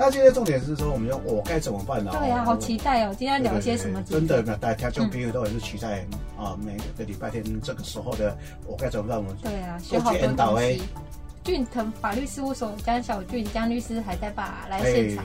那今天重点是说，我们说我该怎么办呢？对呀，好期待哦！今天聊些什么？真的，大家听众朋友都很是期待啊，每个礼拜天这个时候的我该怎么办？我们对啊，学好多东西。俊腾法律事务所江小俊江律师还在吧？来现场。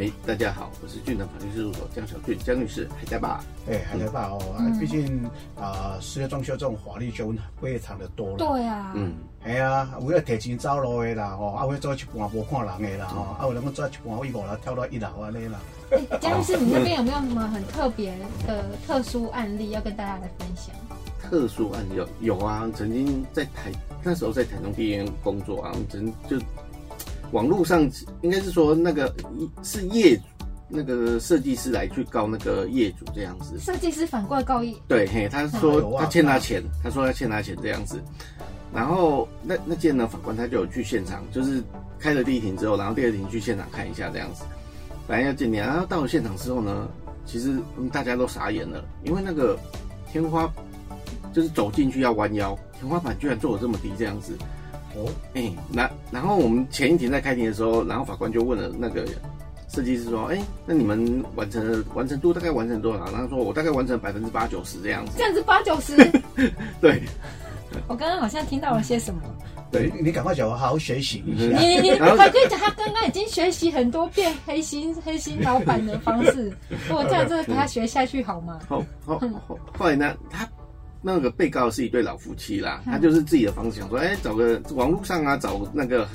哎，大家好，我是俊腾法律事务所江小俊江律师还在吧？哎，还在吧？哦，毕竟啊，私业装修这种法律纠纷非常的多了。对啊。嗯。哎呀，为了提前走路的啦，哦，啊，为做一半无看人的啦，哦，啊，为了我做一半一五楼跳到一楼啊，那啦。江律师，你那边有没有什么很特别的特殊案例要跟大家来分享？特殊案例有有啊，曾经在台那时候在台中地院工作啊，曾就网络上应该是说那个是业主那个设计师来去告那个业主这样子，设计师反过来告业，对嘿，他说他欠他钱，他说他欠他钱这样子，然后那那件呢法官他就有去现场，就是开了第一庭之后，然后第二庭去现场看一下这样子，本来要见面，然后到了现场之后呢，其实大家都傻眼了，因为那个天花。就是走进去要弯腰，天花板居然做的这么低，这样子。哦，哎，那然后我们前一天在开庭的时候，然后法官就问了那个设计师说：“哎，那你们完成完成度大概完成多少？”然后说：“我大概完成百分之八九十这样子。”这样子八九十？对。我刚刚好像听到了些什么？对，你赶快讲，我好好学习一下。你你法官讲，他刚刚已经学习很多遍黑心黑心老板的方式，如果这样子给他学下去好吗？好，好，好。后来呢，他。那个被告是一对老夫妻啦，他就是自己的房子，想说，哎，找个网络上啊，找那个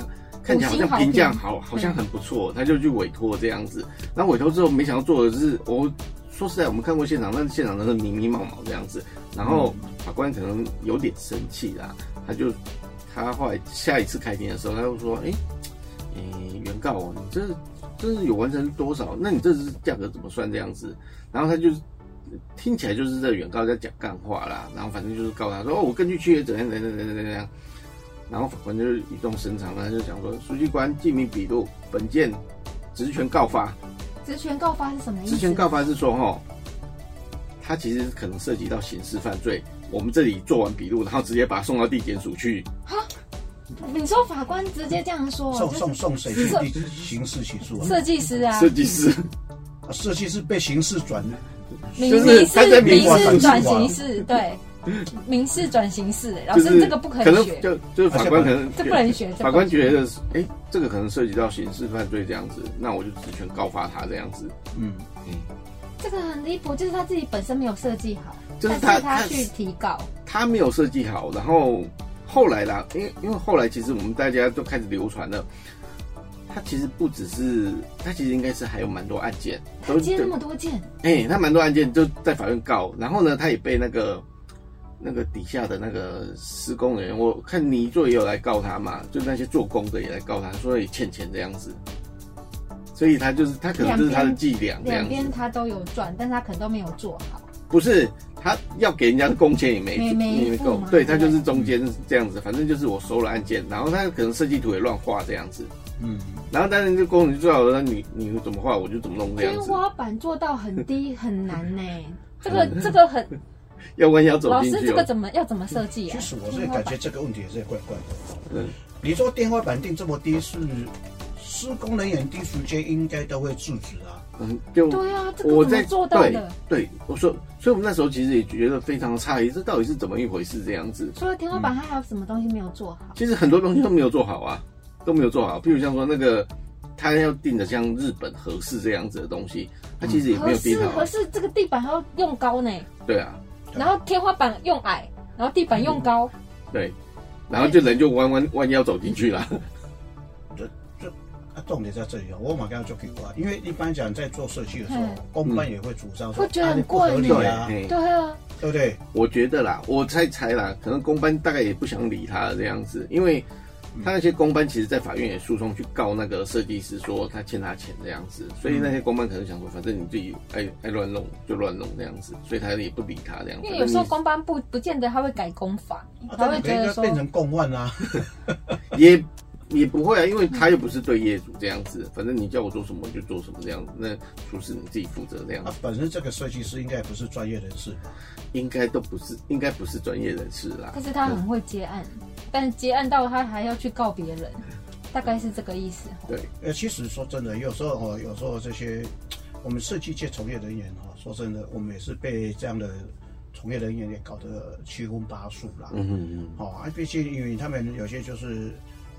看起来好像评价好，好像很不错，他就去委托这样子。然后委托之后，没想到做的是，我说实在，我们看过现场，那现场真的迷迷毛毛这样子。然后法官可能有点生气啦，他就他后来下一次开庭的时候，他就说，哎，哎，原告哦，你这这是有完成多少？那你这是价格怎么算这样子？然后他就。听起来就是这原告在讲干话啦，然后反正就是告他说哦，我根据契约怎样怎样怎样怎样，然后法官就语重心长他就讲说，书记官记名笔录，本件职权告发。职权告发是什么意思？职权告发是说哈，他其实可能涉及到刑事犯罪，我们这里做完笔录，然后直接把他送到地检署去。哈，你说法官直接这样说，送送送谁去刑事起诉？设计师啊，设计师，设计师被刑事转。民事民事转型式，对，民事转型式，老师这个不可能学，就就是法官可能这不能学，法官觉得哎，这个可能涉及到刑事犯罪这样子，那我就职权告发他这样子，嗯嗯，这个很离谱，就是他自己本身没有设计好，就是他他去提告，他没有设计好，然后后来啦，因为因为后来其实我们大家都开始流传了。他其实不只是，他其实应该是还有蛮多案件，都接那么多件。哎，他蛮多案件就在法院告，然后呢，他也被那个那个底下的那个施工人员，我看泥做也有来告他嘛，就那些做工的也来告他，说也欠钱这样子。所以他就是他可能就是他的伎俩，两边他都有赚，但是他可能都没有做好。不是，他要给人家的工钱也没没没够，对他就是中间这样子，反正就是我收了案件，然后他可能设计图也乱画这样子。嗯，然后但是这工人就最好了，那你你怎么画我就怎么弄这样子。天花板做到很低 很难呢，这个这个很 要弯腰走进去。老师，这个怎么要怎么设计啊？其实我是感觉这个问题也是怪怪的。嗯，你说天花板定这么低，是施工人员第时间应该都会制止啊。嗯，就对啊，这个怎么做到的？对，我说，所以我们那时候其实也觉得非常诧异，这到底是怎么一回事？这样子。除了天花板，它还有什么东西没有做好？其实很多东西都没有做好啊。都没有做好，譬如像说那个，他要定的像日本合适这样子的东西，他其实也没有定好。合适这个地板还要用高呢。对啊。然后天花板用矮，然后地板用高。对。然后就人就弯弯弯腰走进去了。这这啊，重点在这里啊！我马上就可以挂，因为一般讲在做设计的时候，公班也会主张说，觉得很不合理啊，对啊，对不对？我觉得啦，我猜猜啦，可能公班大概也不想理他这样子，因为。他那些公班其实，在法院也诉讼去告那个设计师，说他欠他钱这样子，所以那些公班可能想说，反正你自己爱爱乱弄就乱弄这样子，所以他也不理他这样子。因为有时候公班不不见得他会改公法，他会觉得说变成公万啊，也。也不会啊，因为他又不是对业主这样子，反正你叫我做什么就做什么这样子，那厨师你自己负责这样子。本身这个设计师应该也不是专业人士吧？应该都不是，应该不是专业人士啦。可是他很会接案，但是接案到他还要去告别人。大概是这个意思。对，呃，其实说真的，有时候哦，有时候这些我们设计界从业人员哈，说真的，我们也是被这样的从业人员也搞得七荤八素啦。嗯嗯嗯，哦，啊，毕竟因为他们有些就是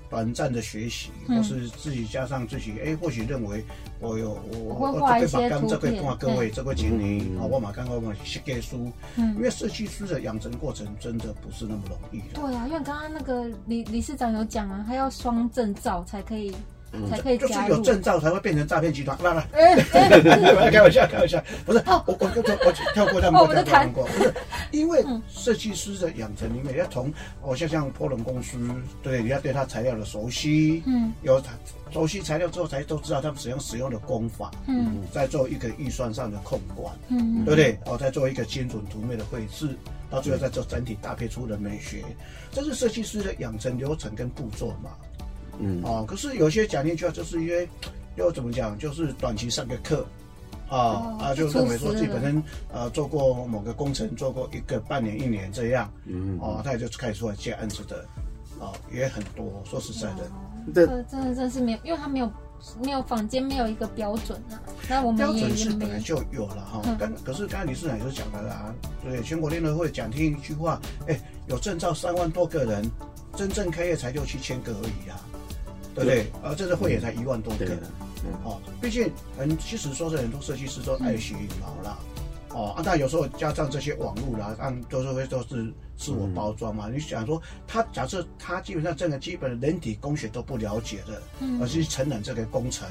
短暂的学习，嗯。或是自己加上自己，哎，或许认为我有我我这个把这个图片画各位这个经理嗯。啊，我马刚刚我写给书，嗯。因为设计师的养成过程真的不是那么容易的。对啊，因为刚刚那个李理事长有讲啊，他要双证照才可以、嗯才可以就是。有证照才会变成诈骗集团，来来，开玩笑，开玩笑，不是，我我我我跳过他们，哦我跳过，不是，因为设计师的养成里面要从，我，像像波龙公司，对，你要对他材料的熟悉，嗯。有熟悉材料之后，才都知道他们使用使用的功法，嗯。再做一个预算上的控管，嗯对不对？哦，再做一个精准图面的绘制，到最后再做整体搭配出的美学，这是设计师的养成流程跟步骤嘛。嗯哦，可是有些讲进去啊，就是因为又怎么讲，就是短期上个课。啊、哦啊，就认为说自己本身呃做过某个工程，做过一个半年一年这样，嗯哦，他也就开始出来接案子的，啊、也很多。说实在的，这这真的真的是没有，因为他没有没有坊间没有一个标准啊。那我们也标准是本来就有了哈嗯。刚、可是刚才李市长也是讲的啦，对，全国联合会讲听一句话，哎，有证照三万多个人，真正开业才六七千个而已啊，对不对？而这次会也才一万多个嗯。哦，毕竟很其实说是很多设计师都爱惜羽毛啦。哦，啊，但有时候加上这些网络啦，按都是会都是自我包装嘛。你想说，他假设他基本上这个基本的人体工学都不了解的，嗯而是承认这个工程，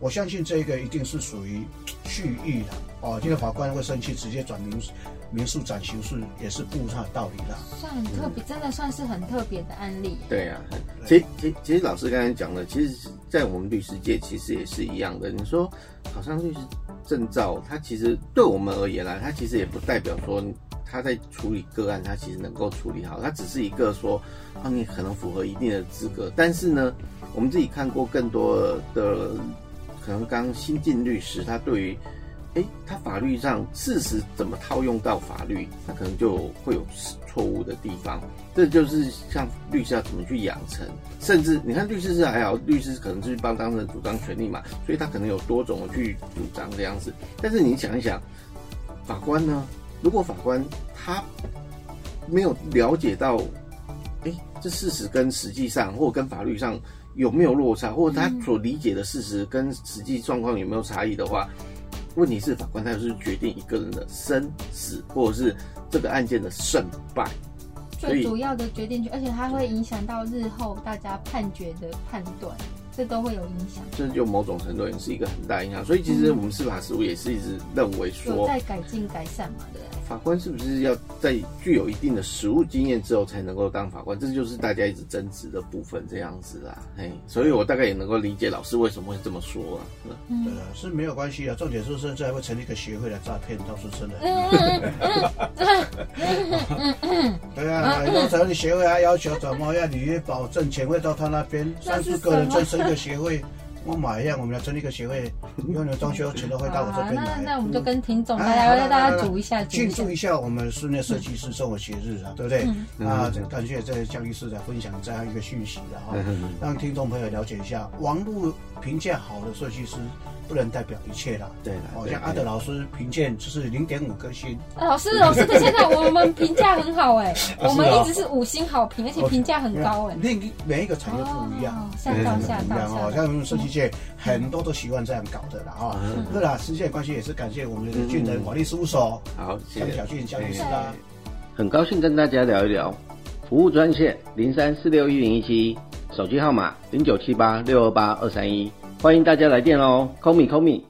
我相信这个一定是属于蓄意的。哦，今天法官会生气，直接转民民诉转刑事，也是不无他的道理啦。算很特别，真的算是很特别的案例。对啊，其实其实其实老师刚才讲的，其实，在我们律师界其实也是一样的。你说好像律师证照，它其实对我们而言啦，它其实也不代表说他在处理个案，他其实能够处理好，它只是一个说，啊，你可能符合一定的资格。但是呢，我们自己看过更多的，可能刚新进律师，他对于诶，他法律上事实怎么套用到法律，他可能就会有错误的地方。这就是像律师要怎么去养成，甚至你看律师是还好，律师可能就是帮当事人主张权利嘛，所以他可能有多种去主张这样子。但是你想一想，法官呢？如果法官他没有了解到，诶，这事实跟实际上或跟法律上有没有落差，或者他所理解的事实跟实际状况有没有差异的话，问题是法官他就是决定一个人的生死，或者是这个案件的胜败。最主要的决定权，而且它会影响到日后大家判决的判断，这都会有影响。这就某种程度也是一个很大影响。所以其实我们司法实务也是一直认为有说，在改进改善嘛，对不对？法官是不是要在具有一定的实务经验之后才能够当法官？这就是大家一直争执的部分，这样子啦。嘿，所以我大概也能够理解老师为什么会这么说啊。嗯对啊，是没有关系啊。重点是甚至还会成立一个协会来诈骗到处真的。对啊，然后成立协会还要求怎么样履约保证钱会到他那边，三十个人再成一个协会。我买一样，我们要成立一个协会，以后你们装修全都会到我这边那来。那我们就跟听众大哎家为大好来来家煮一下，庆一下。祝一下我们室内设计师生活节日啊，对不对？嗯。啊，感谢这江律师来分享这样一个讯息的哈，让听众朋友了解一下，网络评价好的设计师不能代表一切啦。对的，好，像阿德老师评鉴就是零点五颗星，啊老师，老师的现在我们评价很好哎，啊。我们一直是五星好评，而且评价很高哎。另一每一个产业不一样。哦，下到下一样哦，到下到。像我们设计界很多都习惯这样搞的啦哈。对啦，时间的关系也是感谢我们的俊仁法律事务所好，谢小。俊江律师啊。很高兴跟大家聊一聊，服务专线零三四六一零一七，手机号码零九七八六二八二三一，欢迎大家来电哦，call me call me。